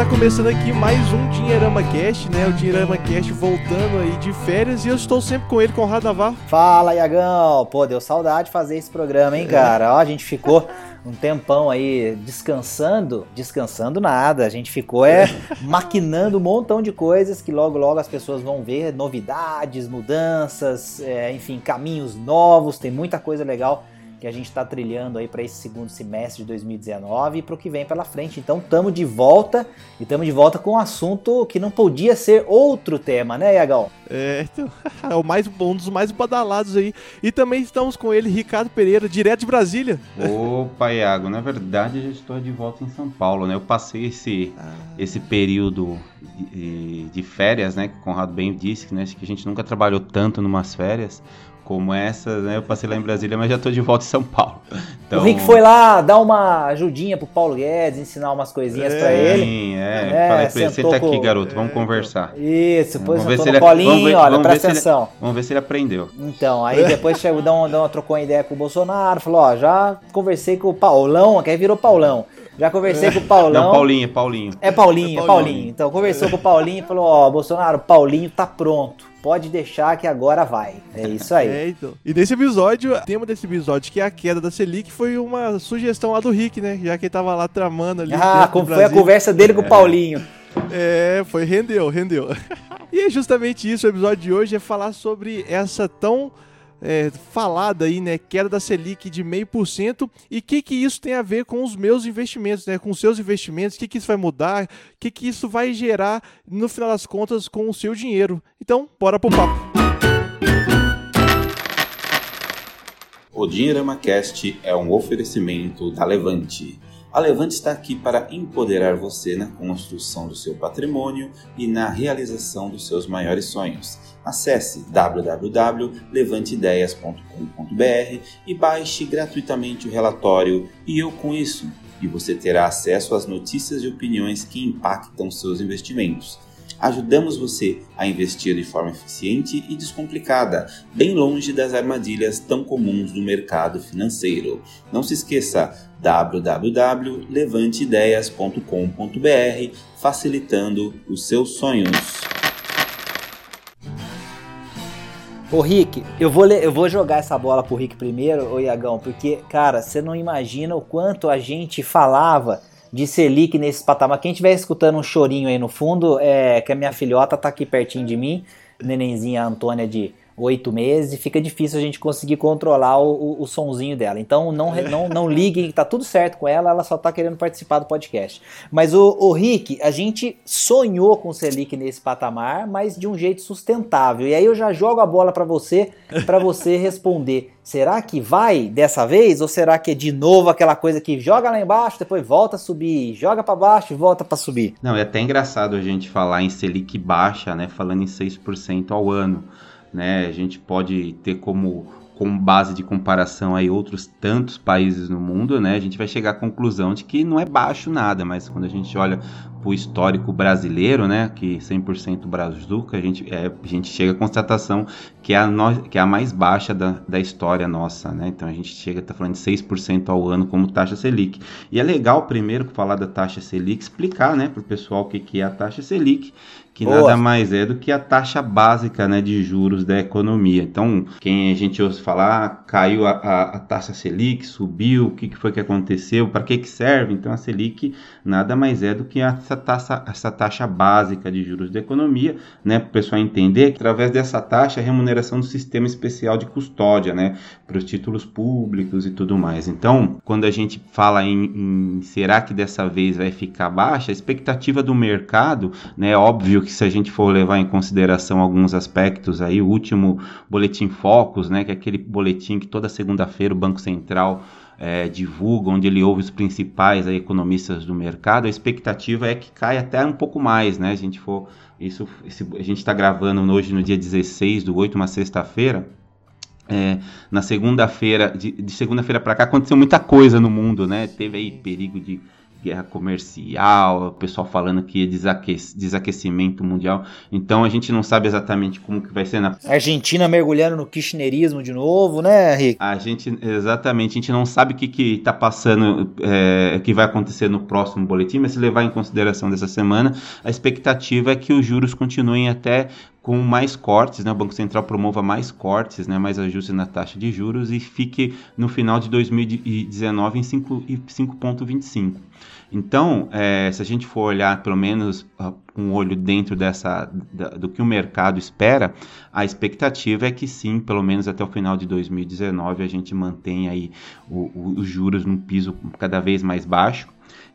está começando aqui mais um Dinheirama Cast, né? O Dinheirama Cast voltando aí de férias e eu estou sempre com ele, com o Radavar. Fala, Iagão! Pô, deu saudade de fazer esse programa, hein, cara? Ó, a gente ficou um tempão aí descansando, descansando nada, a gente ficou é maquinando um montão de coisas que logo logo as pessoas vão ver, novidades, mudanças, é, enfim, caminhos novos, tem muita coisa legal que a gente está trilhando aí para esse segundo semestre de 2019 e para o que vem pela frente. Então estamos de volta e estamos de volta com um assunto que não podia ser outro tema, né, Iagão? É, então, é o mais, um dos mais badalados aí. E também estamos com ele, Ricardo Pereira, direto de Brasília. Opa, Iago, na verdade eu já estou de volta em São Paulo, né? Eu passei esse, ah. esse período de, de, férias, né? Que o Conrado bem disse, né? Que a gente nunca trabalhou tanto numas férias como essa, né? Eu passei lá em Brasília, mas já estou de volta em São Paulo. Então... O Rick foi lá dar uma ajudinha pro Paulo Guedes, ensinar umas coisinhas é, para ele. Sim, é. é Falei pra ele, senta aqui, garoto, vamos é, conversar. Isso, depois vamos sentou no colinho, ver, olha, presta atenção. Ele, vamos ver se ele aprendeu. Então, aí depois chegou, deu, deu uma, trocou uma ideia com o Bolsonaro, falou, ó, já conversei com o Paulão, que aí virou Paulão. Já conversei com o Paulão. Não, Paulinho, Paulinho. É Paulinho, é Paulinho. Paulinho. Então, conversou com o Paulinho e falou, ó, Bolsonaro, Paulinho tá pronto pode deixar que agora vai. É isso aí. É, então. E nesse episódio, o tema desse episódio, que é a queda da Selic, foi uma sugestão lá do Rick, né? Já que ele tava lá tramando ali. Ah, como foi a conversa dele com o Paulinho. É, foi, rendeu, rendeu. e é justamente isso, o episódio de hoje é falar sobre essa tão é, falada aí, né, queda da Selic de meio por cento e o que que isso tem a ver com os meus investimentos, né, com os seus investimentos, o que que isso vai mudar, o que que isso vai gerar no final das contas com o seu dinheiro. Então, bora pro papo. O Dinheirama Cast é um oferecimento da Levante. A Levante está aqui para empoderar você na construção do seu patrimônio e na realização dos seus maiores sonhos. Acesse www.levanteideias.com.br e baixe gratuitamente o relatório E Eu Com Isso, e você terá acesso às notícias e opiniões que impactam seus investimentos. Ajudamos você a investir de forma eficiente e descomplicada, bem longe das armadilhas tão comuns do mercado financeiro. Não se esqueça www.levanteideias.com.br, facilitando os seus sonhos. Ô Rick, eu vou, eu vou jogar essa bola pro Rick primeiro, ô Iagão, porque, cara, você não imagina o quanto a gente falava de Selic nesse patamar. Quem estiver escutando um chorinho aí no fundo, é que a minha filhota tá aqui pertinho de mim, nenenzinha Antônia de oito meses e fica difícil a gente conseguir controlar o, o, o sonzinho dela. Então não, não, não liguem, tá tudo certo com ela, ela só tá querendo participar do podcast. Mas o, o Rick, a gente sonhou com o Selic nesse patamar, mas de um jeito sustentável. E aí eu já jogo a bola para você, para você responder. Será que vai dessa vez ou será que é de novo aquela coisa que joga lá embaixo, depois volta a subir, joga para baixo e volta para subir? Não, é até engraçado a gente falar em Selic baixa, né, falando em 6% ao ano né? A gente pode ter como com base de comparação aí outros tantos países no mundo, né, a gente vai chegar à conclusão de que não é baixo nada, mas quando a gente olha para o histórico brasileiro, né, que 100% brazuca, a gente, é, a gente chega à constatação que é a, no, que é a mais baixa da, da história nossa, né, então a gente chega, tá falando de 6% ao ano como taxa Selic. E é legal primeiro falar da taxa Selic, explicar, né, para o pessoal o que, que é a taxa Selic, que Boa. nada mais é do que a taxa básica né, de juros da economia. Então, quem a gente ouve falar, caiu a, a, a taxa Selic, subiu, o que, que foi que aconteceu, para que, que serve? Então, a Selic nada mais é do que essa taxa, essa taxa básica de juros da economia, né, para o pessoal entender que através dessa taxa a remuneração do sistema especial de custódia, né, para os títulos públicos e tudo mais. Então, quando a gente fala em, em será que dessa vez vai ficar baixa, a expectativa do mercado, né, óbvio que que se a gente for levar em consideração alguns aspectos aí, o último boletim Focus, né, que é aquele boletim que toda segunda-feira o Banco Central é, divulga, onde ele ouve os principais aí, economistas do mercado, a expectativa é que caia até um pouco mais, né? A gente for isso, esse, a gente está gravando hoje no dia 16 do 8, uma sexta-feira. É, na segunda-feira, de, de segunda-feira para cá, aconteceu muita coisa no mundo, né? Teve aí perigo de guerra comercial, o pessoal falando que é desaque desaquecimento mundial. Então a gente não sabe exatamente como que vai ser na Argentina mergulhando no kirchnerismo de novo, né, Rick? A gente exatamente, a gente não sabe o que que tá passando, é, que vai acontecer no próximo boletim, mas se levar em consideração dessa semana, a expectativa é que os juros continuem até com mais cortes, né? o Banco Central promova mais cortes, né? mais ajustes na taxa de juros e fique no final de 2019 em 5,25. Então, é, se a gente for olhar pelo menos uh, um olho dentro dessa da, do que o mercado espera, a expectativa é que sim, pelo menos até o final de 2019 a gente mantenha aí os juros num piso cada vez mais baixo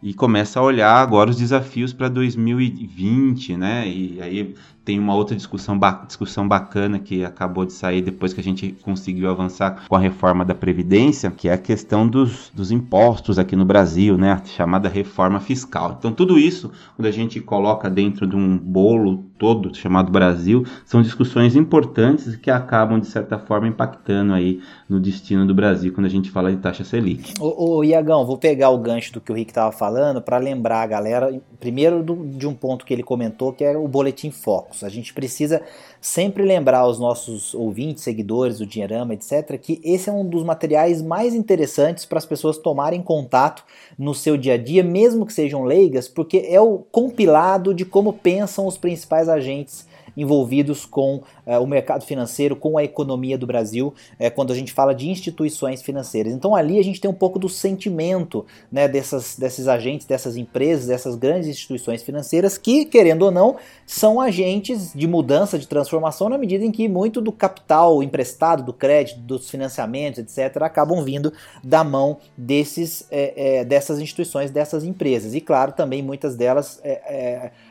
e começa a olhar agora os desafios para 2020, né? E aí tem uma outra discussão, ba discussão bacana que acabou de sair depois que a gente conseguiu avançar com a reforma da Previdência, que é a questão dos, dos impostos aqui no Brasil, né? A chamada reforma fiscal. Então, tudo isso, quando a gente coloca dentro de um bolo todo chamado Brasil, são discussões importantes que acabam, de certa forma, impactando aí no destino do Brasil quando a gente fala de taxa Selic. Ô, ô Iagão, vou pegar o gancho do que o Rick estava falando para lembrar a galera, primeiro do, de um ponto que ele comentou, que é o Boletim Foco. A gente precisa sempre lembrar aos nossos ouvintes, seguidores do Dinheirama, etc., que esse é um dos materiais mais interessantes para as pessoas tomarem contato no seu dia a dia, mesmo que sejam leigas, porque é o compilado de como pensam os principais agentes envolvidos com é, o mercado financeiro, com a economia do Brasil, é, quando a gente fala de instituições financeiras. Então ali a gente tem um pouco do sentimento né, dessas, desses agentes, dessas empresas, dessas grandes instituições financeiras que, querendo ou não, são agentes de mudança, de transformação, na medida em que muito do capital emprestado, do crédito, dos financiamentos, etc., acabam vindo da mão desses, é, dessas instituições, dessas empresas. E claro, também muitas delas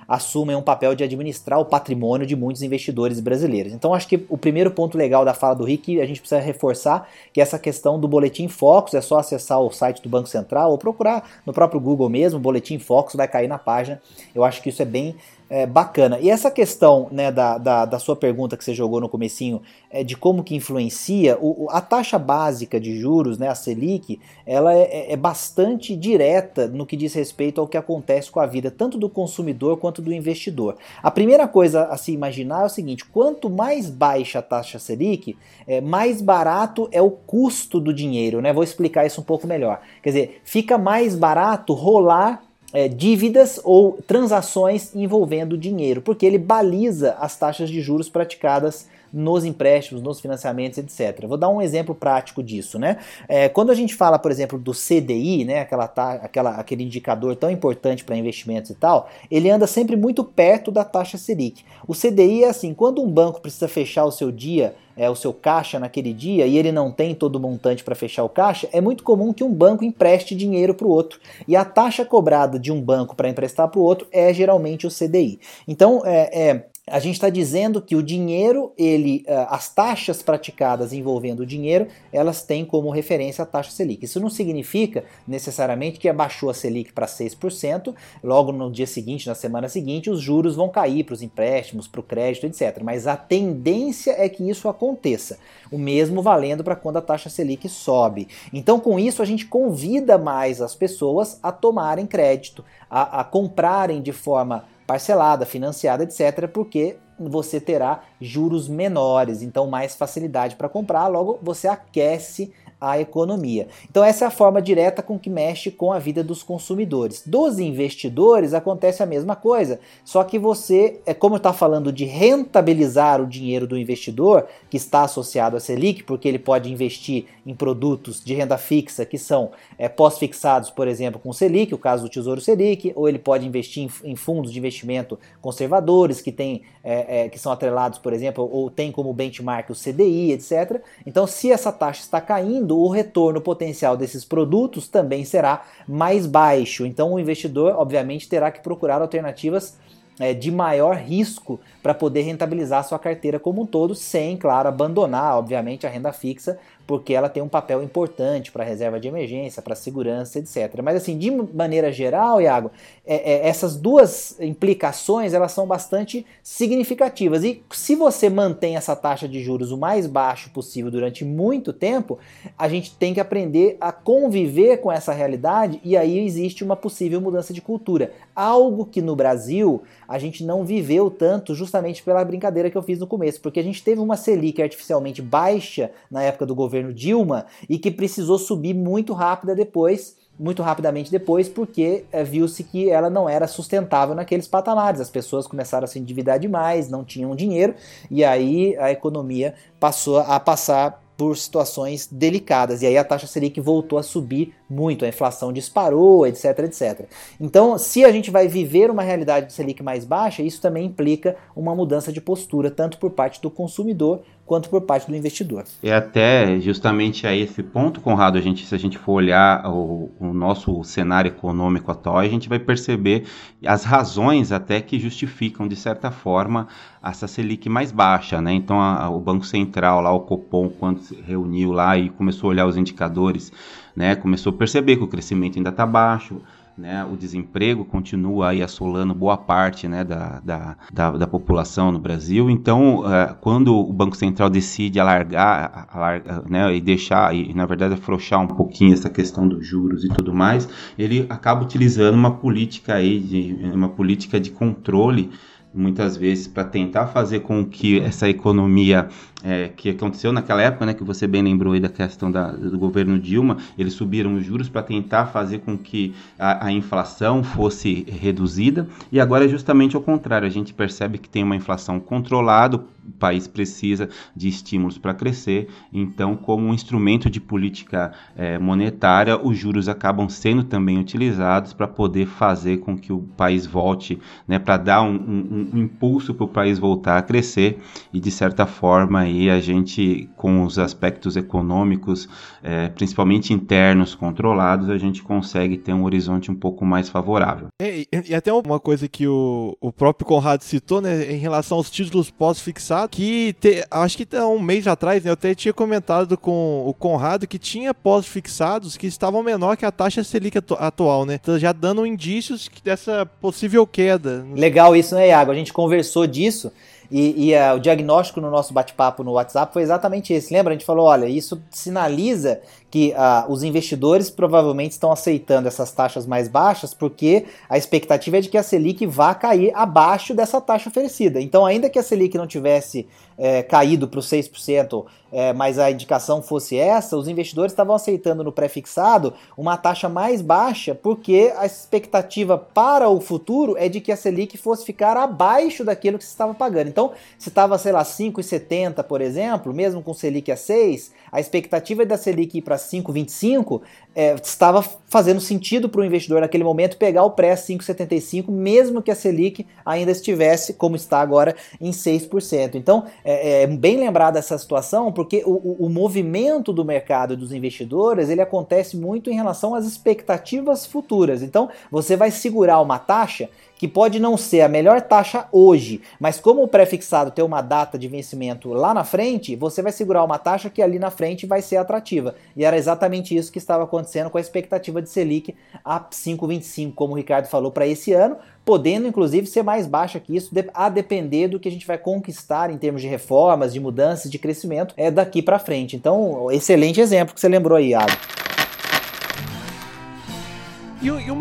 assumem um papel de administrar o patrimônio de muitos investidores brasileiros. Então acho que o primeiro ponto legal da fala do Rick, a gente precisa reforçar, que essa questão do Boletim Focus, é só acessar o site do Banco Central ou procurar no próprio Google mesmo, Boletim Focus, vai cair na página. Eu acho que isso é bem é, bacana. E essa questão né, da, da, da, sua pergunta que você jogou no comecinho, é, de como que influencia, o, a taxa básica de juros, né, a Selic, ela é, é, é, bastante direta no que diz respeito ao que acontece com a vida, tanto do consumidor quanto do investidor. A primeira coisa a se imaginar é o seguinte, quanto mais baixa a taxa Selic, é, mais barato é o custo do dinheiro, né? Vou explicar isso um pouco melhor. Quer dizer, fica mais barato rolar é, dívidas ou transações envolvendo dinheiro, porque ele baliza as taxas de juros praticadas nos empréstimos, nos financiamentos, etc. Vou dar um exemplo prático disso, né? É, quando a gente fala, por exemplo, do CDI, né, aquela, aquela, aquele indicador tão importante para investimentos e tal, ele anda sempre muito perto da taxa Selic. O CDI é assim, quando um banco precisa fechar o seu dia é, o seu caixa naquele dia e ele não tem todo o montante para fechar o caixa, é muito comum que um banco empreste dinheiro para o outro. E a taxa cobrada de um banco para emprestar para o outro é geralmente o CDI. Então, é, é a gente está dizendo que o dinheiro, ele, eh, as taxas praticadas envolvendo o dinheiro, elas têm como referência a taxa Selic. Isso não significa necessariamente que abaixou a Selic para 6%, logo no dia seguinte, na semana seguinte, os juros vão cair para os empréstimos, para o crédito, etc. Mas a tendência é que isso aconteça. O mesmo valendo para quando a taxa Selic sobe. Então, com isso, a gente convida mais as pessoas a tomarem crédito, a, a comprarem de forma parcelada, financiada, etc., porque você terá juros menores, então mais facilidade para comprar, logo você aquece a economia. Então essa é a forma direta com que mexe com a vida dos consumidores. Dos investidores acontece a mesma coisa, só que você, é como está falando de rentabilizar o dinheiro do investidor, que está associado à Selic, porque ele pode investir em produtos de renda fixa que são é, pós-fixados, por exemplo, com Selic, o caso do Tesouro Selic, ou ele pode investir em, em fundos de investimento conservadores que, tem, é, é, que são atrelados, por exemplo, ou tem como benchmark o CDI, etc. Então, se essa taxa está caindo, o retorno potencial desses produtos também será mais baixo. Então o investidor, obviamente, terá que procurar alternativas é, de maior risco para poder rentabilizar sua carteira como um todo, sem, claro, abandonar, obviamente, a renda fixa, porque ela tem um papel importante para reserva de emergência, para segurança, etc. Mas assim, de maneira geral, Iago, é, é, essas duas implicações elas são bastante significativas. E se você mantém essa taxa de juros o mais baixo possível durante muito tempo, a gente tem que aprender a conviver com essa realidade e aí existe uma possível mudança de cultura. Algo que no Brasil a gente não viveu tanto justamente pela brincadeira que eu fiz no começo, porque a gente teve uma Selic artificialmente baixa na época do governo Dilma e que precisou subir muito rápida depois muito rapidamente depois, porque é, viu-se que ela não era sustentável naqueles patamares. As pessoas começaram a se endividar demais, não tinham dinheiro, e aí a economia passou a passar por situações delicadas. E aí a taxa Selic voltou a subir muito, a inflação disparou, etc, etc. Então, se a gente vai viver uma realidade de Selic mais baixa, isso também implica uma mudança de postura, tanto por parte do consumidor quanto por parte do investidor. É até justamente a esse ponto, Conrado, a gente, se a gente for olhar o, o, nosso cenário econômico atual, a gente vai perceber as razões até que justificam, de certa forma, essa Selic mais baixa. Né? Então, a, o Banco Central, lá, o Copom, quando se reuniu lá e começou a olhar os indicadores, né, começou a perceber que o crescimento ainda está baixo, né, o desemprego continua aí assolando boa parte né, da, da, da, da população no Brasil. Então, uh, quando o Banco Central decide alargar, alargar né, e deixar, e na verdade afrouxar um pouquinho essa questão dos juros e tudo mais, ele acaba utilizando uma política aí de uma política de controle muitas vezes para tentar fazer com que essa economia é, que aconteceu naquela época, né, que você bem lembrou aí da questão da, do governo Dilma, eles subiram os juros para tentar fazer com que a, a, inflação fosse reduzida e agora é justamente ao contrário, a gente percebe que tem uma inflação controlada, o país precisa de estímulos para crescer, então como um instrumento de política é, monetária, os juros acabam sendo também utilizados para poder fazer com que o país volte, né, para dar um, um, um impulso para o país voltar a crescer e de certa forma aí a gente, com os aspectos econômicos, é, principalmente internos, controlados, a gente consegue ter um horizonte um pouco mais favorável. E, e até uma coisa que o, o próprio Conrado citou, né, em relação aos títulos pós-fixados, que te, acho que um mês atrás, né, eu até tinha comentado com o Conrado que tinha pós-fixados que estavam menor que a taxa Selic atu atual, né? Então já dando indícios dessa possível queda. Legal isso, né, Iago? A gente conversou disso. E, e o diagnóstico no nosso bate-papo no WhatsApp foi exatamente esse. Lembra? A gente falou: olha, isso sinaliza que uh, os investidores provavelmente estão aceitando essas taxas mais baixas porque a expectativa é de que a Selic vá cair abaixo dessa taxa oferecida. Então, ainda que a Selic não tivesse é, caído para os 6%, é, mas a indicação fosse essa, os investidores estavam aceitando no pré-fixado uma taxa mais baixa porque a expectativa para o futuro é de que a Selic fosse ficar abaixo daquilo que se estava pagando. Então, se estava, sei lá, 5,70, por exemplo, mesmo com Selic a 6, a expectativa da Selic ir para 5,25 é, estava fazendo sentido para o investidor naquele momento pegar o pré 5,75, mesmo que a Selic ainda estivesse, como está agora, em 6%. Então, é, é bem lembrada essa situação, porque o, o, o movimento do mercado e dos investidores ele acontece muito em relação às expectativas futuras. Então, você vai segurar uma taxa que pode não ser a melhor taxa hoje, mas como o pré-fixado tem uma data de vencimento lá na frente, você vai segurar uma taxa que ali na frente vai ser atrativa. E era exatamente isso que estava acontecendo com a expectativa de Selic a 5,25, como o Ricardo falou, para esse ano, podendo inclusive ser mais baixa que isso, a depender do que a gente vai conquistar em termos de reformas, de mudanças, de crescimento, é daqui para frente. Então, excelente exemplo que você lembrou aí, Adam.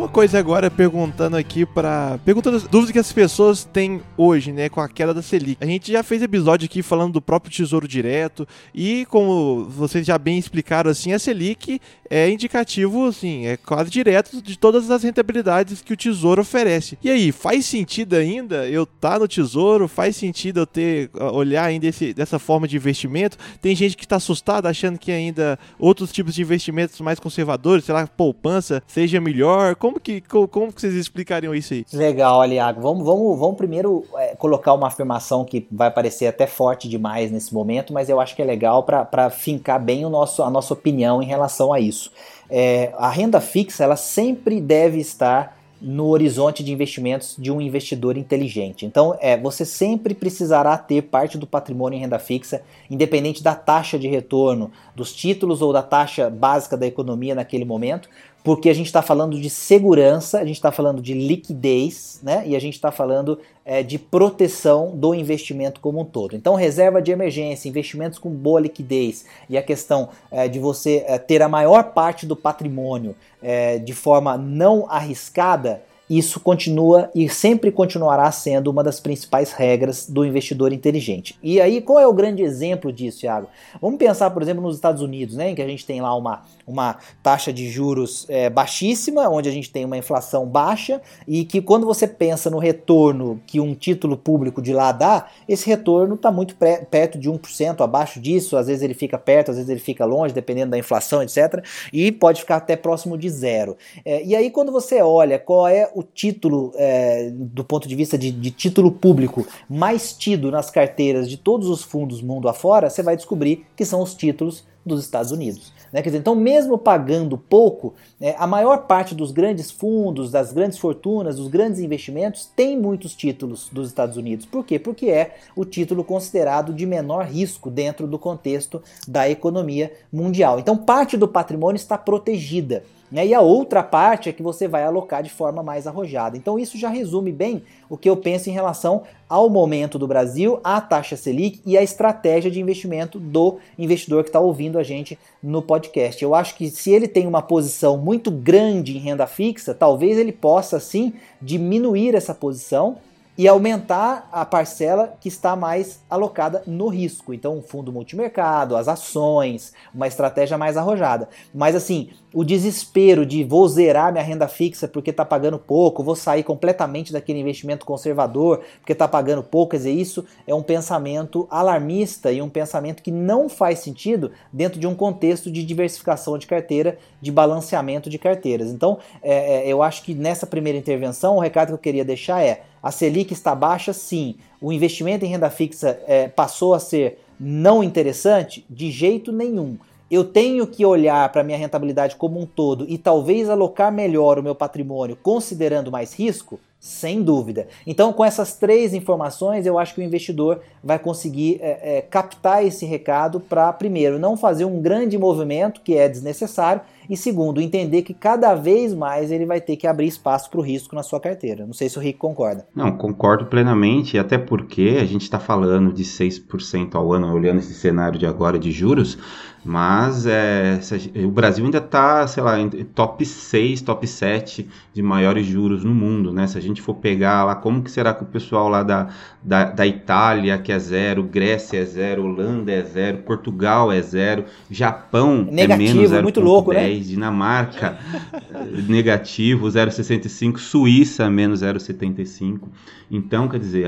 Uma coisa agora, perguntando aqui para Perguntando as dúvidas que as pessoas têm hoje, né, com a queda da Selic. A gente já fez episódio aqui falando do próprio Tesouro Direto. E como vocês já bem explicaram, assim, a Selic é indicativo, assim, é quase direto de todas as rentabilidades que o Tesouro oferece. E aí, faz sentido ainda eu estar tá no Tesouro? Faz sentido eu ter, olhar ainda esse, dessa forma de investimento? Tem gente que está assustada achando que ainda outros tipos de investimentos mais conservadores, sei lá, poupança, seja melhor melhor? Como que, como, como que vocês explicariam isso aí? Legal, Aliago. Vamos, vamos, vamos primeiro é, colocar uma afirmação que vai parecer até forte demais nesse momento, mas eu acho que é legal para fincar bem o nosso, a nossa opinião em relação a isso. É, a renda fixa ela sempre deve estar no horizonte de investimentos de um investidor inteligente. Então, é, você sempre precisará ter parte do patrimônio em renda fixa, independente da taxa de retorno dos títulos ou da taxa básica da economia naquele momento, porque a gente está falando de segurança, a gente está falando de liquidez, né? E a gente está falando é, de proteção do investimento como um todo. Então, reserva de emergência, investimentos com boa liquidez e a questão é, de você é, ter a maior parte do patrimônio de forma não arriscada isso continua e sempre continuará sendo uma das principais regras do investidor inteligente. E aí, qual é o grande exemplo disso, Thiago? Vamos pensar, por exemplo, nos Estados Unidos, né, em que a gente tem lá uma, uma taxa de juros é, baixíssima, onde a gente tem uma inflação baixa, e que quando você pensa no retorno que um título público de lá dá, esse retorno está muito perto de 1%, abaixo disso, às vezes ele fica perto, às vezes ele fica longe, dependendo da inflação, etc. E pode ficar até próximo de zero. É, e aí, quando você olha qual é o título, é, do ponto de vista de, de, título público, mais tido nas carteiras de todos os fundos mundo afora, você vai descobrir que são os títulos dos Estados Unidos. Né? Dizer, então, mesmo pagando pouco, é, a maior parte dos grandes fundos, das grandes fortunas, dos grandes investimentos tem muitos títulos dos Estados Unidos. Por quê? Porque é o título considerado de menor risco dentro do contexto da economia mundial. Então, parte do patrimônio está protegida. Né? E a outra parte é que você vai alocar de forma mais arrojada. Então isso já resume bem o que eu penso em relação ao momento do Brasil, à taxa Selic e à estratégia de investimento do investidor que está ouvindo a gente no podcast. Eu acho que se ele tem uma posição muito grande em renda fixa, talvez ele possa sim diminuir essa posição e aumentar a parcela que está mais alocada no risco. Então, um fundo multimercado, as ações, uma estratégia mais arrojada. Mas assim, o desespero de vou zerar minha renda fixa porque está pagando pouco, vou sair completamente daquele investimento conservador porque está pagando pouco, quer dizer, isso é um pensamento alarmista e um pensamento que não faz sentido dentro de um contexto de diversificação de carteira, de balanceamento de carteiras. Então, é, é eu acho que nessa primeira intervenção, o recado que eu queria deixar é a Selic está baixa, sim. O investimento em renda fixa é, passou a ser não interessante? De jeito nenhum. Eu tenho que olhar para a minha rentabilidade como um todo e talvez alocar melhor o meu patrimônio considerando mais risco? Sem dúvida. Então, com essas três informações, eu acho que o investidor vai conseguir é, é, captar esse recado para, primeiro, não fazer um grande movimento que é desnecessário e segundo, entender que cada vez mais ele vai ter que abrir espaço para o risco na sua carteira. Não sei se o Rick concorda. Não, concordo plenamente, até porque a gente está falando de 6% ao ano, olhando esse cenário de agora de juros, mas é, o Brasil ainda está, sei lá, top 6, top 7 de maiores juros no mundo, né? Se a gente for pegar lá, como que será que o pessoal lá da, da, da Itália, que é zero, Grécia é zero, Holanda é zero, Portugal é zero, Japão Negativo, é menos 0,10, muito louco, né? Dinamarca negativo 0,65, Suíça menos 0,75. Então, quer dizer,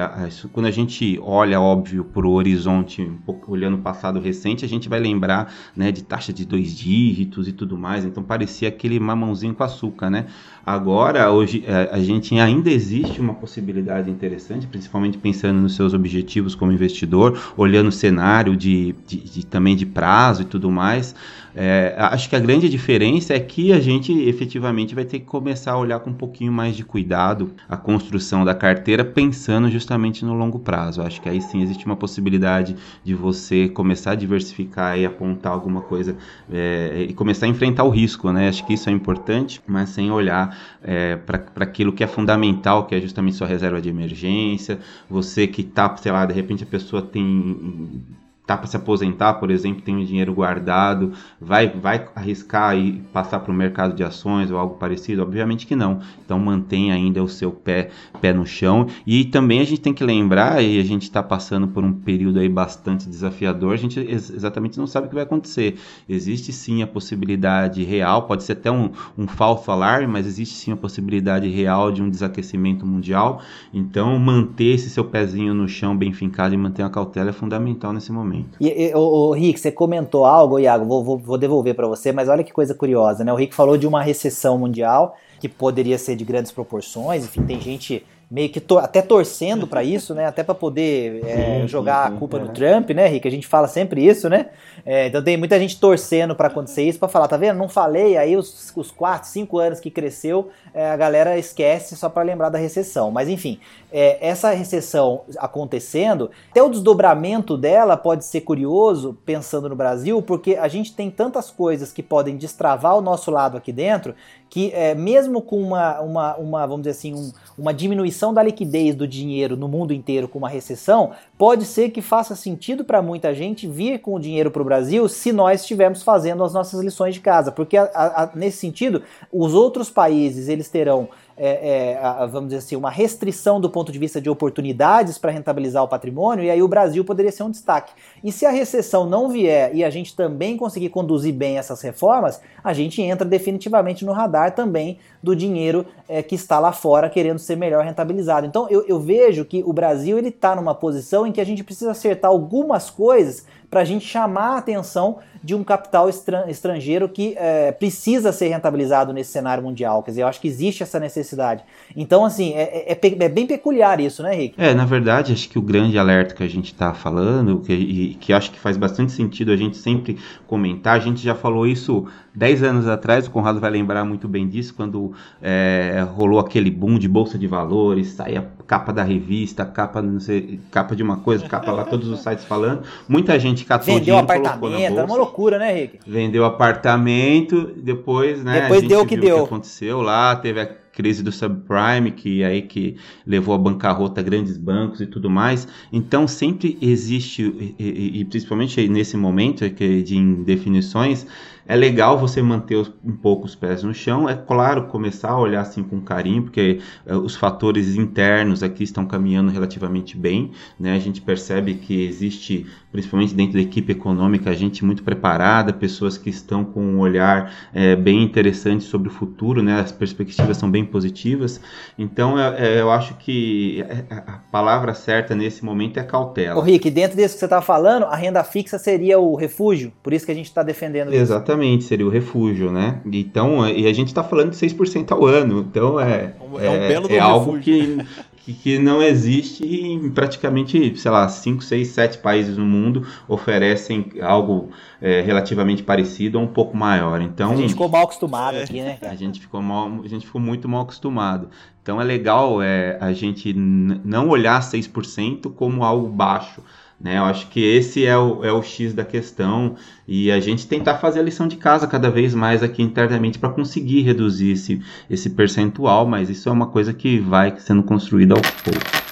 quando a gente olha, óbvio, para o horizonte, um pouco, olhando o passado recente, a gente vai lembrar né, de taxa de dois dígitos e tudo mais. Então, parecia aquele mamãozinho com açúcar, né? Agora, hoje, a, é, a gente ainda existe uma possibilidade interessante, principalmente pensando nos seus objetivos como investidor, olhando o cenário de, de, de também de prazo e tudo mais. É, acho que a grande diferença é que a gente efetivamente vai ter que começar a olhar com um pouquinho mais de cuidado a construção da carteira, pensando justamente no longo prazo. Acho que aí sim existe uma possibilidade de você começar a diversificar e apontar alguma coisa é, e começar a enfrentar o risco, né? Acho que isso é importante, mas sem olhar é, para aquilo que é fundamental, que é justamente sua reserva de emergência. Você que está, sei lá, de repente a pessoa tem tá para se aposentar, por exemplo, tem um dinheiro guardado, vai, vai arriscar e passar para o mercado de ações ou algo parecido? Obviamente que não. Então mantém ainda o seu pé, pé no chão. E também a gente tem que lembrar, e a gente está passando por um período aí bastante desafiador, a gente ex exatamente não sabe o que vai acontecer. Existe sim a possibilidade real, pode ser até um, um falso alarme, mas existe sim a possibilidade real de um desaquecimento mundial. Então manter esse seu pezinho no chão bem fincado e manter a cautela é fundamental nesse momento momento. E, e o, o, Rick, você comentou algo, Iago, vou, vou, vou devolver para você, mas olha que coisa curiosa, né? O Rick falou de uma recessão mundial que poderia ser de grandes proporções, enfim, tem gente meio que to até torcendo para isso, né? Até para poder é, jogar a culpa é. no Trump, né, Rick? A gente fala sempre isso, né? É, então tem muita gente torcendo para acontecer isso, para falar, tá vendo? Não falei, aí os, os 4, 5 anos que cresceu, é, a galera esquece só para lembrar da recessão. Mas enfim, é, essa recessão acontecendo, até o desdobramento dela pode ser curioso, pensando no Brasil, porque a gente tem tantas coisas que podem destravar o nosso lado aqui dentro, que é, mesmo com uma, uma, uma, vamos dizer assim, um, uma diminuição da liquidez do dinheiro no mundo inteiro com uma recessão, pode ser que faça sentido para muita gente vir com o dinheiro para o Brasil se nós estivermos fazendo as nossas lições de casa, porque a, a, nesse sentido, os outros países eles terão é, é, a, vamos dizer assim, uma restrição do ponto de vista de oportunidades para rentabilizar o patrimônio, e aí o Brasil poderia ser um destaque. E se a recessão não vier e a gente também conseguir conduzir bem essas reformas, a gente entra definitivamente no radar também do dinheiro é, que está lá fora querendo ser melhor rentabilizado. Então eu, eu vejo que o Brasil ele está numa posição em que a gente precisa acertar algumas coisas para a gente chamar a atenção de um capital estrangeiro que é, precisa ser rentabilizado nesse cenário mundial. Quer dizer, eu acho que existe essa necessidade. Então, assim, é, é, é, é bem peculiar isso, né, Rick? É, na verdade, acho que o grande alerta que a gente está falando, que, e, que acho que faz bastante sentido a gente sempre comentar, a gente já falou isso 10 anos atrás, o Conrado vai lembrar muito bem disso, quando é, rolou aquele boom de bolsa de valores, saía capa da revista, capa, não sei, capa de uma coisa, capa lá, todos os sites falando. Muita gente catou Vendeu dinheiro, apartamento, era uma loucura, né, Rick? Vendeu apartamento, depois, né? Depois deu o que deu. O que aconteceu lá, teve a crise do subprime, que aí que levou a bancarrota grandes bancos e tudo mais. Então sempre existe, e, e, e principalmente nesse momento de indefinições, é legal você manter um pouco os pés no chão. É claro, começar a olhar assim com carinho, porque uh, os fatores internos aqui estão caminhando relativamente bem. Né? A gente percebe que existe, principalmente dentro da equipe econômica, gente muito preparada, pessoas que estão com um olhar é, bem interessante sobre o futuro, né? as perspectivas são bem positivas. Então, é, eu acho que a palavra certa nesse momento é cautela. Ô Rick, dentro disso que você está falando, a renda fixa seria o refúgio, por isso que a gente está defendendo isso. Exatamente Exatamente, seria o refúgio, né? Então, e a gente está falando de 6% ao ano, então é, é, um é, belo é algo que, que, que, não existe em praticamente, sei lá, 5, 6, 7 países no mundo oferecem algo é, relativamente parecido ou um pouco maior. Então, a gente ficou mal acostumado é, aqui, né? A gente ficou, mal, a gente ficou muito mal acostumado. Então é legal é, a gente não olhar 6% como algo baixo. Né? Eu acho que esse é o, é o X da questão e a gente tentar fazer a lição de casa cada vez mais aqui internamente para conseguir reduzir esse, esse percentual, mas isso é uma coisa que vai sendo construída aos poucos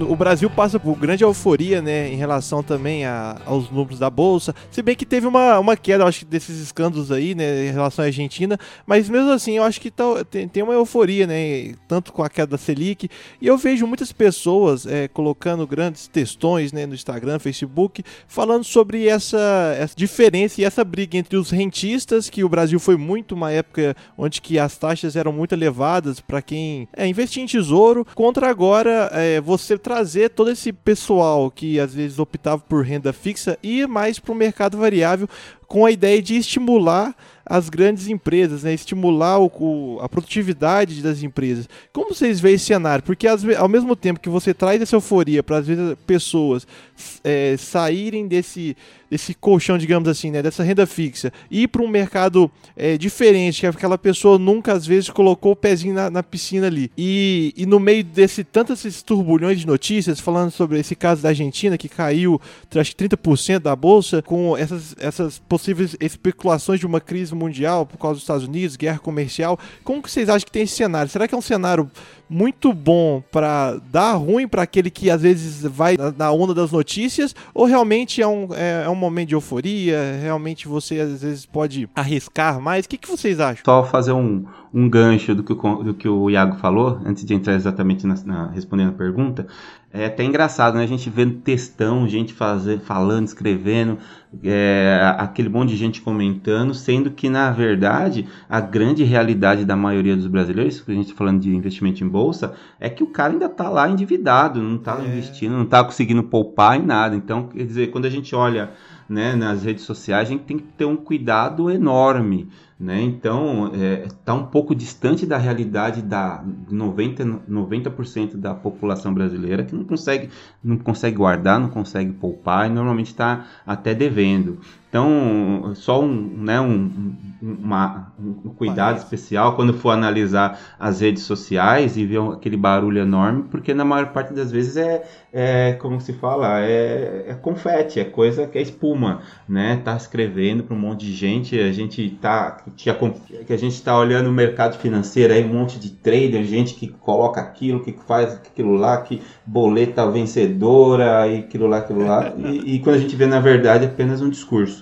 o Brasil passa por grande euforia, né, em relação também a, aos números da bolsa. Se bem que teve uma, uma queda, acho que desses escândalos aí, né, em relação à Argentina, mas mesmo assim, eu acho que tá, tem, tem uma euforia, né, tanto com a queda da Selic. E eu vejo muitas pessoas é, colocando grandes textões, né, no Instagram, Facebook, falando sobre essa, essa diferença e essa briga entre os rentistas, que o Brasil foi muito uma época onde que as taxas eram muito elevadas para quem é, investia em tesouro, contra agora é, você trazer todo esse pessoal que às vezes optava por renda fixa e mais para o mercado variável com a ideia de estimular as grandes empresas, né? estimular o, o, a produtividade das empresas. Como vocês veem esse cenário? Porque ao mesmo tempo que você traz essa euforia para as pessoas é, saírem desse, desse colchão, digamos assim, né? dessa renda fixa, ir para um mercado é, diferente, que aquela pessoa nunca às vezes colocou o pezinho na, na piscina ali. E, e no meio desse tantos esses turbulhões de notícias, falando sobre esse caso da Argentina, que caiu acho que 30% da bolsa, com essas, essas possíveis especulações de uma crise mundial por causa dos Estados Unidos, guerra comercial. Como que vocês acham que tem esse cenário? Será que é um cenário muito bom para dar ruim para aquele que às vezes vai na onda das notícias? Ou realmente é um, é, é, um momento de euforia? Realmente você às vezes pode arriscar mais? O que, que vocês acham? Só fazer um, um gancho do que, o, do que o Iago falou, antes de entrar exatamente na, na respondendo a pergunta. É até engraçado, né? A gente vendo textão, gente fazer, falando, escrevendo, é, aquele monte de gente comentando, sendo que, na verdade, a grande realidade da maioria dos brasileiros, a gente está falando de investimento em bolsa, é que o cara ainda está lá endividado, não está é. investindo, não está conseguindo poupar em nada. Então, quer dizer, quando a gente olha né, nas redes sociais, a gente tem que ter um cuidado enorme. Né? Então, está é, tá um pouco distante da realidade da 90%, 90 da população brasileira que não consegue, não consegue guardar, não consegue poupar e normalmente está até devendo. Então, só um, né, um, uma, um cuidado Parece. especial quando for analisar as redes sociais e ver aquele barulho enorme, porque na maior parte das vezes é, é como se fala, é, é confete, é coisa que é espuma, né? Tá escrevendo para um monte de gente, a gente tá que a gente está olhando o mercado financeiro aí um monte de trader, gente que coloca aquilo, que faz aquilo lá, que boleta vencedora e aquilo lá, aquilo lá, e, e quando a gente vê na verdade é apenas um discurso.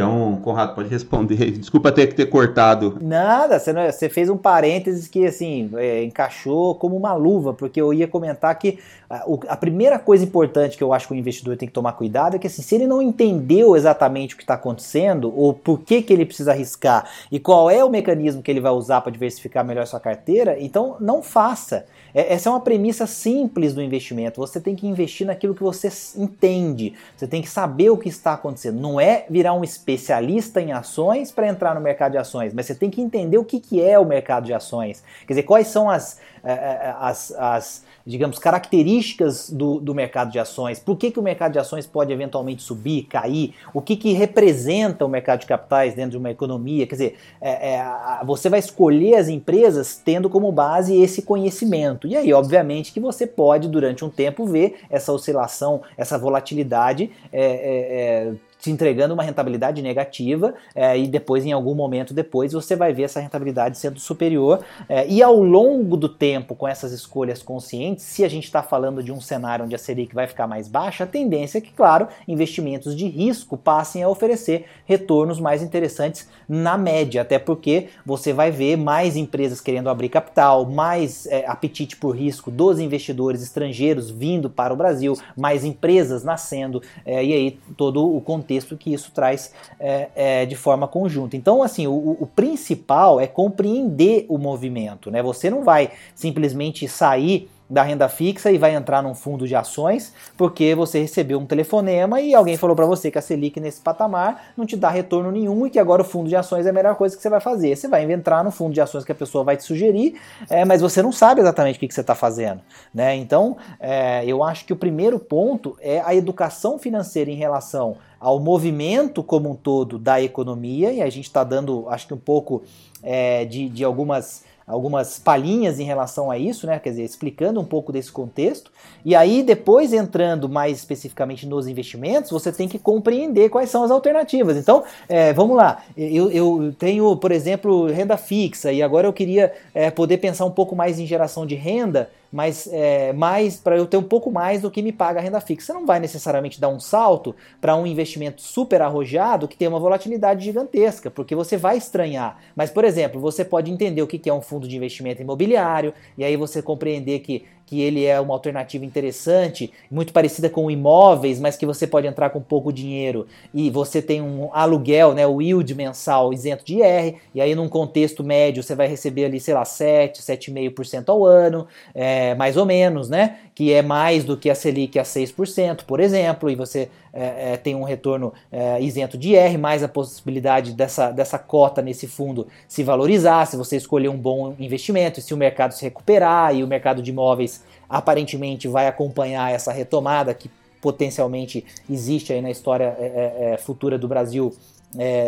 Então, Conrado, pode responder. Desculpa ter que ter cortado. Nada, você, não, você fez um parênteses que, assim, é, encaixou como uma luva, porque eu ia comentar que a, a, primeira coisa importante que eu acho que o investidor tem que tomar cuidado é que, assim, se ele não entendeu exatamente o que está acontecendo, ou por que, que ele precisa arriscar, e qual é o mecanismo que ele vai usar para diversificar melhor sua carteira, então não faça. É, essa é uma premissa simples do investimento. Você tem que investir naquilo que você entende. Você tem que saber o que está acontecendo. Não é virar um especialista em ações para entrar no mercado de ações, mas você tem que entender o que, que é o mercado de ações. Quer dizer, quais são as, é, é, as, as digamos, características do, do mercado de ações, por que, que o mercado de ações pode eventualmente subir, cair, o que, que representa o mercado de capitais dentro de uma economia, quer dizer, é, é, você vai escolher as empresas tendo como base esse conhecimento. E aí, obviamente, que você pode, durante um tempo, ver essa oscilação, essa volatilidade é, é, é te entregando uma rentabilidade negativa é, e depois, em algum momento depois, você vai ver essa rentabilidade sendo superior. É, e ao longo do tempo, com essas escolhas conscientes, se a gente está falando de um cenário onde a Selic vai ficar mais baixa, a tendência é que, claro, investimentos de risco passem a oferecer retornos mais interessantes na média, até porque você vai ver mais empresas querendo abrir capital, mais é, apetite por risco dos investidores estrangeiros vindo para o Brasil, mais empresas nascendo, é, e aí todo o contexto contexto que isso traz é, é, de forma conjunta. Então, assim, o, o, principal é compreender o movimento, né? Você não vai simplesmente sair da renda fixa e vai entrar num fundo de ações porque você recebeu um telefonema e alguém falou para você que a Selic nesse patamar não te dá retorno nenhum e que agora o fundo de ações é a melhor coisa que você vai fazer. Você vai entrar no fundo de ações que a pessoa vai te sugerir, é, mas você não sabe exatamente o que, que você está fazendo. Né? Então, é, eu acho que o primeiro ponto é a educação financeira em relação ao movimento como um todo da economia, e a gente está dando, acho que um pouco é, de, de algumas algumas palhinhas em relação a isso, né? Quer dizer, explicando um pouco desse contexto. E aí, depois entrando mais especificamente nos investimentos, você tem que compreender quais são as alternativas. Então, é, vamos lá. Eu, eu, tenho, por exemplo, renda fixa e agora eu queria é, poder pensar um pouco mais em geração de renda mas é, mais para eu ter um pouco mais do que me paga a renda fixa. Você não vai necessariamente dar um salto para um investimento super arrojado que tem uma volatilidade gigantesca, porque você vai estranhar. Mas, por exemplo, você pode entender o que é um fundo de investimento imobiliário, e aí você compreender que que ele é uma alternativa interessante, muito parecida com imóveis, mas que você pode entrar com pouco dinheiro. E você tem um aluguel, né, o yield mensal isento de IR, e aí num contexto médio você vai receber ali, sei lá, 7, 7,5% ao ano, é, mais ou menos, né, que é mais do que a Selic a 6%, por exemplo, e você é, é, tem um retorno é, isento de IR, mais a possibilidade dessa, dessa cota nesse fundo se valorizar, se você escolher um bom investimento, se o mercado se recuperar e o mercado de imóveis aparentemente vai acompanhar essa retomada que potencialmente existe aí na história é, é, é futura do Brasil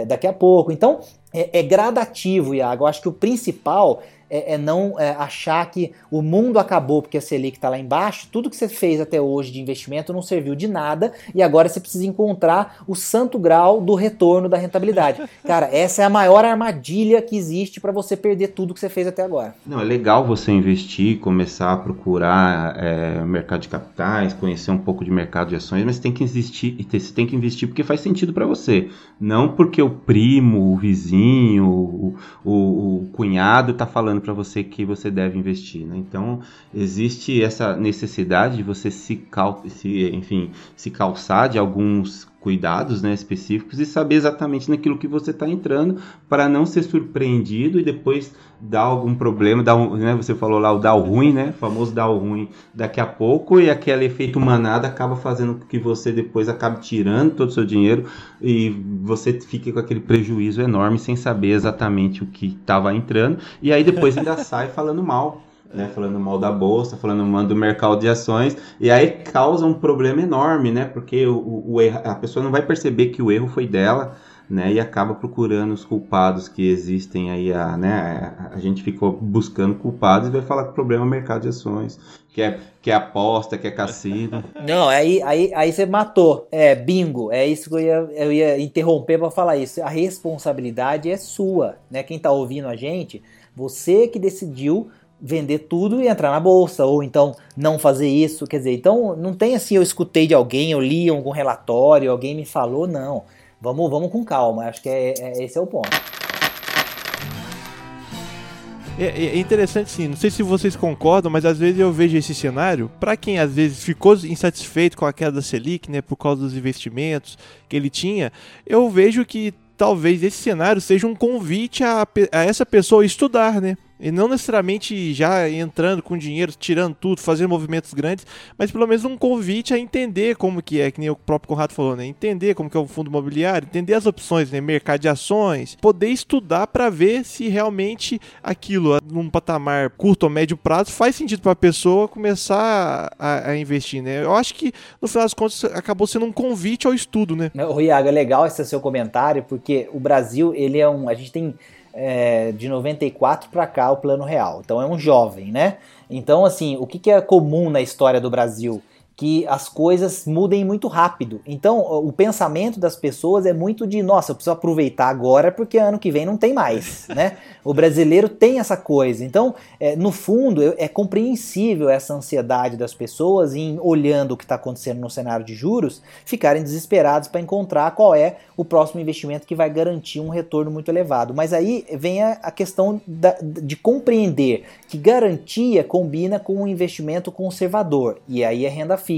daqui a pouco. Então é, gradativo, Iago. Eu acho que o principal é, é não é, achar que o mundo acabou porque a Selic está lá embaixo, tudo que você fez até hoje de investimento não serviu de nada e agora você precisa encontrar o santo grau do retorno da rentabilidade. Cara, essa é a maior armadilha que existe para você perder tudo que você fez até agora. Não, é legal você investir, começar a procurar é, mercado de capitais, conhecer um pouco de mercado de ações, mas tem que investir, você tem que investir porque faz sentido para você, não porque o primo, o vizinho, o, o, o cunhado está falando para você que você deve investir. Né? Então, existe essa necessidade de você se, cal se, enfim, se calçar de alguns cuidados né, específicos e saber exatamente naquilo que você está entrando para não ser surpreendido e depois dar algum problema, dar um, né, você falou lá o dar o ruim, né, o famoso dar o ruim daqui a pouco e aquele efeito manada acaba fazendo com que você depois acabe tirando todo o seu dinheiro e você fique com aquele prejuízo enorme sem saber exatamente o que estava entrando e aí depois ainda sai falando mal né, falando mal da bolsa, falando mal do mercado de ações, e aí causa um problema enorme, né, porque o, o erro, a pessoa não vai perceber que o erro foi dela, né, e acaba procurando os culpados que existem aí, a, né, a gente ficou buscando culpados e vai falar que o problema é o mercado de ações, que é, que é aposta, que é cassino. Não, aí, aí, aí você matou, é bingo, é isso que eu ia, eu ia interromper para falar isso, a responsabilidade é sua, né, quem tá ouvindo a gente, você que decidiu vender tudo e entrar na bolsa, ou então não fazer isso, quer dizer, então não tem assim, eu escutei de alguém, eu li algum relatório, alguém me falou, não. Vamos, vamos com calma, acho que é, é esse é o ponto. É, é, interessante sim, não sei se vocês concordam, mas às vezes eu vejo esse cenário, para quem às vezes ficou insatisfeito com a queda da Selic, né, por causa dos investimentos que ele tinha, eu vejo que talvez esse cenário seja um convite a, a essa pessoa estudar, né? E não necessariamente já entrando com dinheiro, tirando tudo, fazendo movimentos grandes, mas pelo menos um convite a entender como que é, que nem o próprio Conrado falou, né? Entender como que é o fundo imobiliário, entender as opções, né? Mercado de ações, poder estudar para ver se realmente aquilo, num patamar curto ou médio prazo, faz sentido para a pessoa começar a, a, investir, né? Eu acho que, no final das contas, acabou sendo um convite ao estudo, né? O Iago, é legal esse seu comentário, porque o Brasil, ele é um... A gente tem é, de 94 para cá o plano real. Então é um jovem, né? Então, assim, o que, que é comum na história do Brasil? Que as coisas mudem muito rápido. Então, o pensamento das pessoas é muito de, nossa, eu preciso aproveitar agora porque ano que vem não tem mais, né? O brasileiro tem essa coisa. Então, é, no fundo, é, compreensível essa ansiedade das pessoas em olhando o que está acontecendo no cenário de juros, ficarem desesperados para encontrar qual é o próximo investimento que vai garantir um retorno muito elevado. Mas aí vem a, a questão da, de compreender que garantia combina com um investimento conservador, e aí é renda fixa.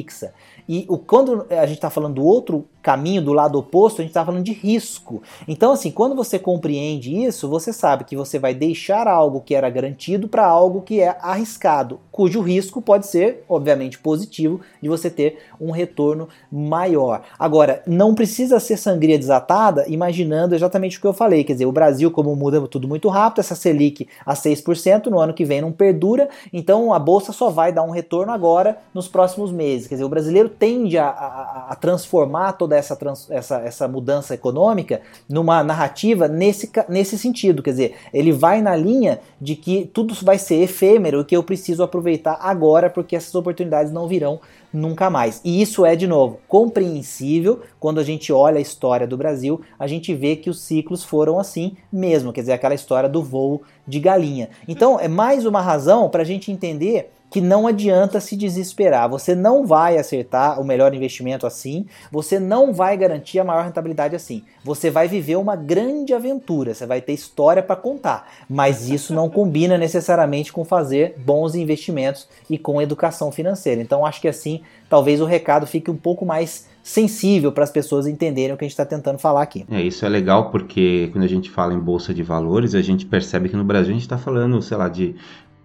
E o, quando a gente está falando do outro caminho, do lado oposto, a gente está falando de risco. Então, assim, quando você compreende isso, você sabe que você vai deixar algo que era garantido para algo que é arriscado, cujo risco pode ser, obviamente, positivo de você ter um retorno maior. Agora, não precisa ser sangria desatada imaginando exatamente o que eu falei. Quer dizer, o Brasil, como muda tudo muito rápido, essa Selic a 6%, no ano que vem não perdura, então a bolsa só vai dar um retorno agora nos próximos meses. Quer dizer, o brasileiro tende a, a, a transformar toda essa, trans, essa, essa mudança econômica numa narrativa nesse, nesse sentido. Quer dizer, ele vai na linha de que tudo vai ser efêmero e que eu preciso aproveitar agora porque essas oportunidades não virão nunca mais. E isso é, de novo, compreensível quando a gente olha a história do Brasil, a gente vê que os ciclos foram assim mesmo, quer dizer, aquela história do voo de galinha. Então, é mais uma razão para a gente entender que não adianta se desesperar. Você não vai acertar o melhor investimento assim, você não vai garantir a maior rentabilidade assim. Você vai viver uma grande aventura, você vai ter história para contar, mas isso não combina necessariamente com fazer bons investimentos e com educação financeira. Então acho que assim, talvez o recado fique um pouco mais sensível para as pessoas entenderem o que a gente está tentando falar aqui. É, isso é legal porque quando a gente fala em bolsa de valores, a gente percebe que no Brasil a gente está falando, sei lá, de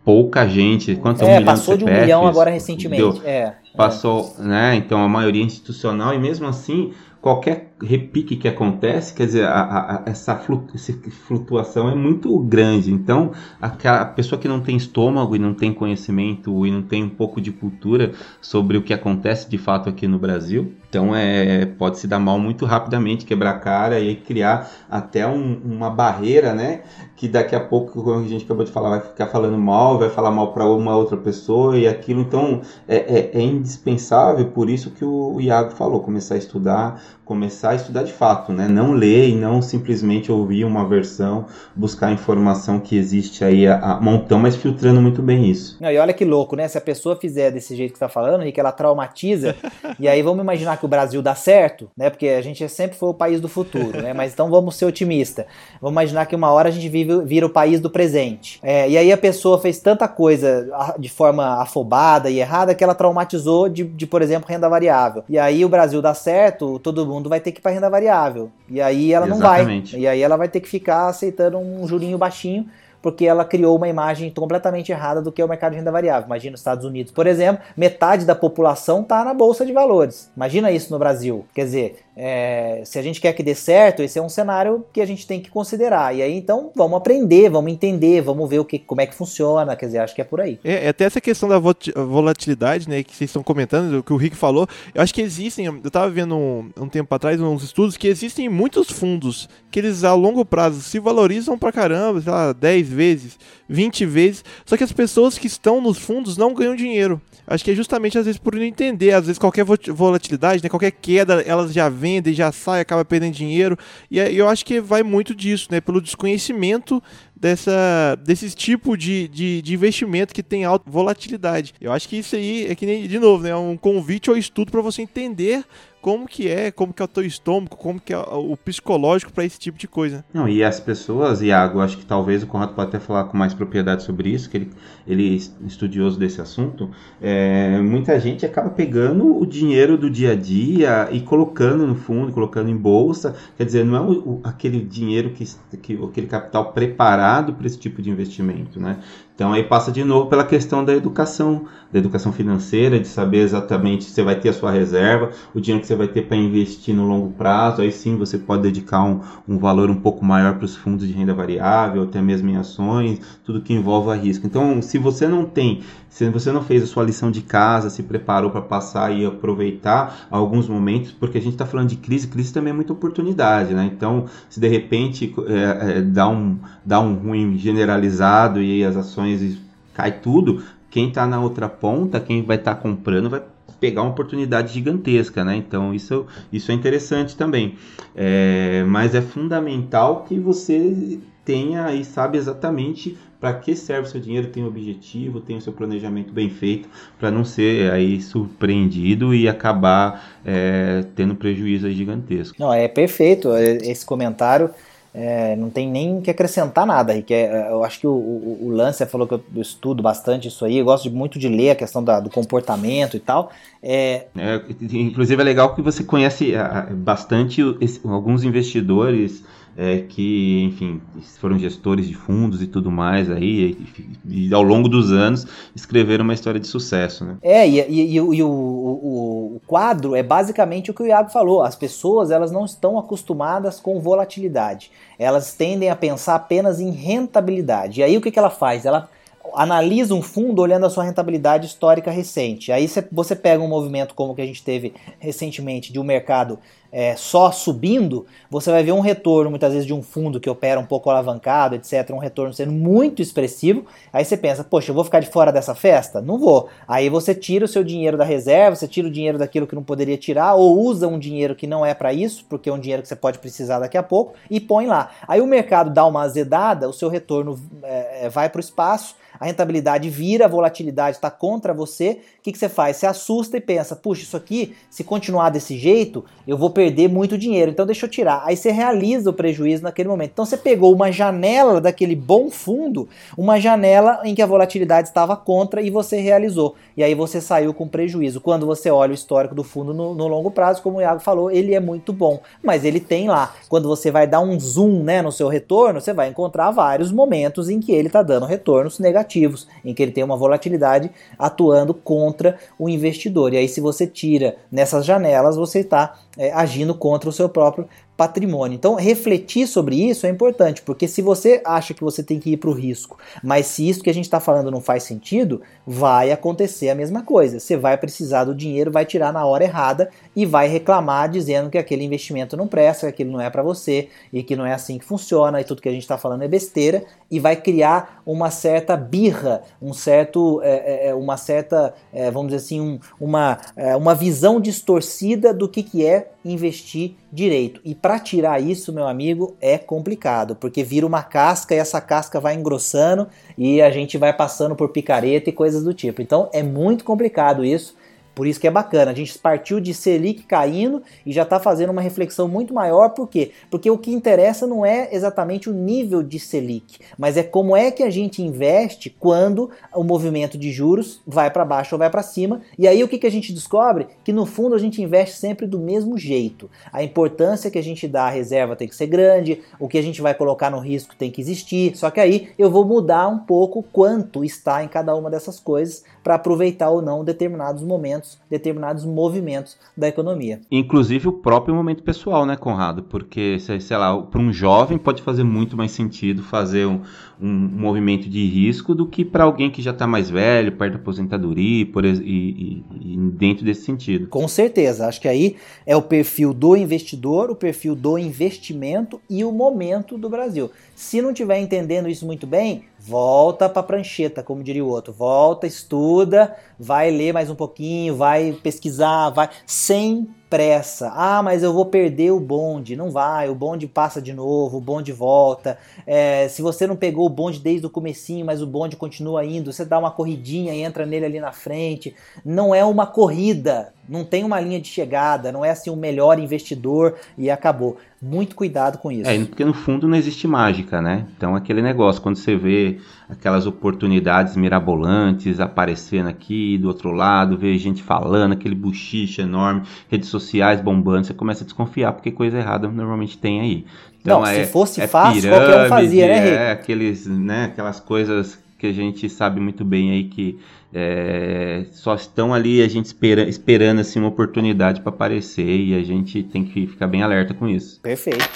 pouca gente. Quanto é, um passou de, de um milhão agora recentemente. Deu, é, passou, é. né? Então a maioria institucional e mesmo assim qualquer repique que acontece, quer dizer, a, a, essa flutuação é muito grande. Então, a pessoa que não tem estômago e não tem conhecimento e não tem um pouco de cultura sobre o que acontece de fato aqui no Brasil, então é, pode se dar mal muito rapidamente, quebrar a cara e criar até um, uma barreira, né? Que daqui a pouco, como a gente acabou de falar, vai ficar falando mal, vai falar mal para uma outra pessoa e aquilo. Então é, é, é indispensável, por isso que o, Iago falou, começar a estudar, começar a estudar de fato, né? Não ler e não simplesmente ouvir uma versão, buscar informação que existe aí a, a montão, mas filtrando muito bem isso. Não, e olha que louco, né? Se a pessoa fizer desse jeito que você tá falando, que ela traumatiza, e aí vamos imaginar que o Brasil dá certo, né? Porque a gente sempre foi o país do futuro, né? Mas então vamos ser otimista. Vamos imaginar que uma hora a gente vive, vira o país do presente. É, e aí a pessoa fez tanta coisa de forma afobada e errada que ela traumatizou de, de, por exemplo, renda variável. E aí o Brasil dá certo, todo mundo vai ter que ir para renda variável. E aí ela Exatamente. não vai. E aí ela vai ter que ficar aceitando um jurinho baixinho porque ela criou uma imagem completamente errada do que é o mercado de renda variável. Imagina os Estados Unidos, por exemplo, metade da população está na bolsa de valores. Imagina isso no Brasil. Quer dizer, é, se a gente quer que dê certo, esse é um cenário que a gente tem que considerar. E aí, então, vamos aprender, vamos entender, vamos ver o que, como é que funciona. Quer dizer, acho que é por aí. É, é até essa questão da volatilidade, né, que vocês estão comentando, o que o Rick falou. Eu acho que existem, eu estava vendo um, um, tempo atrás uns estudos que existem muitos fundos que eles a longo prazo se valorizam pra caramba, sei lá, 10 vezes, 20 vezes. Só que as pessoas que estão nos fundos não ganham dinheiro. Acho que é justamente às vezes por não entender, às vezes qualquer volatilidade, né, qualquer queda, elas já vendem, já sai, acaba perdendo dinheiro. E eu acho que vai muito disso, né, pelo desconhecimento dessa, desse tipo de, de, de, investimento que tem alta volatilidade. Eu acho que isso aí é que nem, de novo, né, é um convite ao estudo para você entender como que é, como que é o teu estômago, como que é o psicológico para esse tipo de coisa. Não, e as pessoas, Iago, acho que talvez o Conrado pode até falar com mais propriedade sobre isso, que ele, ele é estudioso desse assunto, é, muita gente acaba pegando o dinheiro do dia a dia e colocando no fundo, colocando em bolsa, quer dizer, não é o, aquele dinheiro, que, que aquele capital preparado para esse tipo de investimento, né? Então aí passa de novo pela questão da educação, da educação financeira, de saber exatamente se você vai ter a sua reserva, o dinheiro que você vai ter para investir no longo prazo, aí sim você pode dedicar um, um valor um pouco maior para os fundos de renda variável, até mesmo em ações, tudo que envolva risco. Então, se você não tem, se você não fez a sua lição de casa, se preparou para passar e aproveitar alguns momentos, porque a gente está falando de crise, crise também é muita oportunidade, né? Então, se de repente é, é, dá, um, dá um ruim generalizado e as ações cai tudo, quem está na outra ponta, quem vai estar tá comprando, vai pegar uma oportunidade gigantesca, né? Então isso, isso é interessante também. É, mas é fundamental que você tenha e sabe exatamente para que serve o seu dinheiro, tem um objetivo, tem o seu planejamento bem feito, para não ser aí surpreendido e acabar é, tendo prejuízo gigantesco. Não, é perfeito esse comentário. É, não tem nem que acrescentar nada, Rick. É, eu acho que o, o, o Lance falou que eu estudo bastante isso aí. Eu gosto muito de ler a questão da, do comportamento e tal. É... é inclusive é legal que você conhece bastante esse, alguns investidores é, que, enfim, foram gestores de fundos e tudo mais aí, e, e, ao longo dos anos escreveram uma história de sucesso, né? É, e, e, e o, o, o, quadro é basicamente o que o Iago falou, as pessoas elas não estão acostumadas com volatilidade, elas tendem a pensar apenas em rentabilidade, e aí o que, que ela faz? Ela analisa um fundo olhando a sua rentabilidade histórica recente. Aí você pega um movimento como que a gente teve recentemente de um mercado é, só subindo, você vai ver um retorno muitas vezes de um fundo que opera um pouco alavancado, etc. Um retorno sendo muito expressivo. Aí você pensa, poxa, eu vou ficar de fora dessa festa? Não vou. Aí você tira o seu dinheiro da reserva, você tira o dinheiro daquilo que não poderia tirar, ou usa um dinheiro que não é para isso, porque é um dinheiro que você pode precisar daqui a pouco, e põe lá. Aí o mercado dá uma azedada, o seu retorno é, é vai para o espaço a rentabilidade vira, a volatilidade está contra você, o que, que você faz? Você assusta e pensa, puxa, isso aqui, se continuar desse jeito, eu vou perder muito dinheiro, então deixa eu tirar. Aí você realiza o prejuízo naquele momento. Então você pegou uma janela daquele bom fundo, uma janela em que a volatilidade estava contra e você realizou. E aí você saiu com prejuízo. Quando você olha o histórico do fundo no, no longo prazo, como o Iago falou, ele é muito bom. Mas ele tem lá, quando você vai dar um zoom né, no seu retorno, você vai encontrar vários momentos em que ele está dando retornos negativos em que ele tem uma volatilidade atuando contra o investidor. E aí, se você tira nessas janelas, você está é, agindo contra o seu próprio patrimônio. Então, refletir sobre isso é importante, porque se você acha que você tem que ir para o risco, mas se isso que a gente está falando não faz sentido, vai acontecer a mesma coisa. Você vai precisar do dinheiro, vai tirar na hora errada e vai reclamar dizendo que aquele investimento não presta, que aquilo não é para você e que não é assim que funciona e tudo que a gente está falando é besteira e vai criar uma certa birra, um certo, é, é, é, uma certa, é, vamos dizer assim, um, uma, é, uma visão distorcida do que, que é investir direito. E para tirar isso, meu amigo, é complicado, porque vira uma casca e essa casca vai engrossando e a gente vai passando por picareta e coisas do tipo. Então é muito complicado isso Por isso que é bacana. A gente partiu de Selic caindo e já está fazendo uma reflexão muito maior. Por quê? Porque o que interessa não é exatamente o nível de Selic, mas é como é que a gente investe quando o movimento de juros vai para baixo ou vai para cima. E aí o que, que a gente descobre? Que no fundo a gente investe sempre do mesmo jeito. A importância que a gente dá à reserva tem que ser grande, o que a gente vai colocar no risco tem que existir. Só que aí eu vou mudar um pouco quanto está em cada uma dessas coisas para aproveitar ou não determinados momentos, determinados movimentos da economia. Inclusive o próprio momento pessoal, né, Conrado? Porque, sei lá, para um jovem pode fazer muito mais sentido fazer um, um movimento de risco do que para alguém que já está mais velho, perto da aposentadoria por, e, e, e dentro desse sentido. Com certeza, acho que aí é o perfil do investidor, o perfil do investimento e o momento do Brasil. Se não estiver entendendo isso muito bem, volta para a prancheta, como diria o outro. Volta, estuda, vai ler mais um pouquinho, vai pesquisar, vai sem pressa. Ah, mas eu vou perder o bonde. Não vai, o bonde passa de novo, o bonde volta. É, se você não pegou o bonde desde o comecinho, mas o bonde continua indo, você dá uma corridinha e entra nele ali na frente. Não é uma corrida, não tem uma linha de chegada, não é assim o melhor investidor e acabou. Muito cuidado com isso. É, porque no fundo não existe mágica, né? Então aquele negócio, quando você vê aquelas oportunidades mirabolantes aparecendo aqui do outro lado, vê gente falando, aquele buchiche enorme, redes sociais bombando, você começa a desconfiar, porque coisa errada normalmente tem aí. Então, não, é, se fosse é fácil, pirâmide, qualquer um fazia, né, Rick? É, aqueles, né, aquelas coisas que a gente sabe muito bem aí que é, só estão ali a gente espera, esperando assim uma oportunidade para aparecer e a gente tem que ficar bem alerta com isso. Perfeito.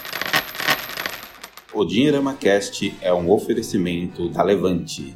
O Dinheirama Cast é um oferecimento da Levante.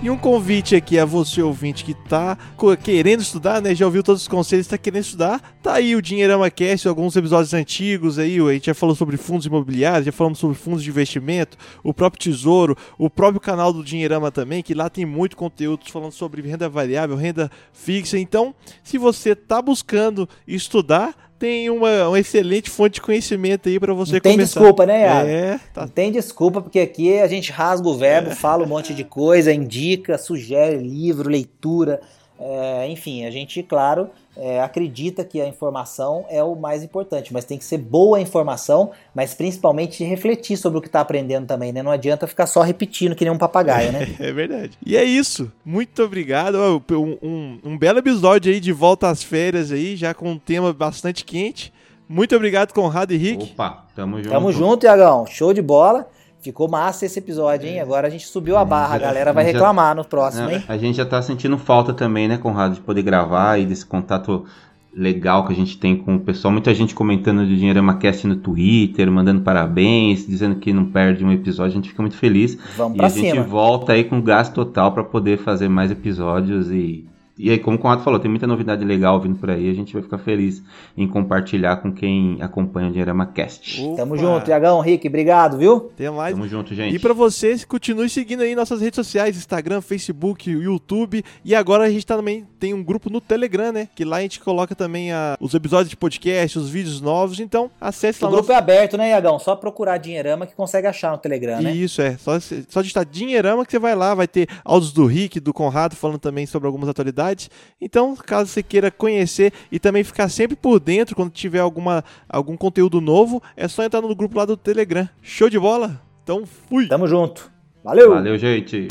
E um convite aqui a você, ouvinte, que tá querendo estudar, né? Já ouviu todos os conselhos, está querendo estudar. Tá aí o Dinheirama Cast, alguns episódios antigos aí. A gente já falou sobre fundos imobiliários, já falamos sobre fundos de investimento, o próprio Tesouro, o próprio canal do Dinheirama também, que lá tem muito conteúdo falando sobre renda variável, renda fixa. Então, se você tá buscando estudar, tem uma, uma excelente fonte de conhecimento aí para você Não tem começar. desculpa, né, Iago? É, tá. Não tem desculpa, porque aqui a gente rasga o verbo, é. fala um monte de coisa, indica, sugere livro, leitura, é, enfim, a gente, claro, é, acredita que a informação é o mais importante, mas tem que ser boa informação, mas principalmente refletir sobre o que está aprendendo também, né? Não adianta ficar só repetindo que nem um papagaio, né? é verdade. E é isso. Muito obrigado. Um, um, um belo episódio aí de volta às férias aí, já com um tema bastante quente. Muito obrigado, Conrado e Rick. Opa, tamo junto. Tamo junto, Iagão. Show de bola. Ficou massa esse episódio, hein? É. Agora a gente subiu a barra, a galera vai reclamar no próximo, hein? A gente já tá sentindo falta também, né, Conrado, de poder gravar e desse contato legal que a gente tem com o pessoal. Muita gente comentando do Dinheirama Cast no Twitter, mandando parabéns, dizendo que não perde um episódio. A gente fica muito feliz. Vamos e pra a gente cima. volta aí com gás total para poder fazer mais episódios e e aí, como o Conrado falou, tem muita novidade legal vindo por aí. A gente vai ficar feliz em compartilhar com quem acompanha o Dinheirama Cast. Opa. Tamo junto, Iagão, Rick, obrigado, viu? Tem mais. Tamo junto, gente. E para vocês, continue seguindo aí nossas redes sociais, Instagram, Facebook, YouTube. E agora a gente também tem um grupo no Telegram, né? Que lá a gente coloca também a, os episódios de podcast, os vídeos novos. Então, acesse lá. O grupo nosso... é aberto, né, Iagão? Só procurar Dinheirama que consegue achar no Telegram, né? Isso, é. Só, só digitar Dinheirama que você vai lá. Vai ter áudios do Rick, do Conrado, falando também sobre algumas atualidades. Então, então, caso você queira conhecer e também ficar sempre por dentro quando tiver alguma, algum conteúdo novo, é só entrar no grupo lá do Telegram. Show de bola? Então, fui! Tamo junto. Valeu! Valeu, gente!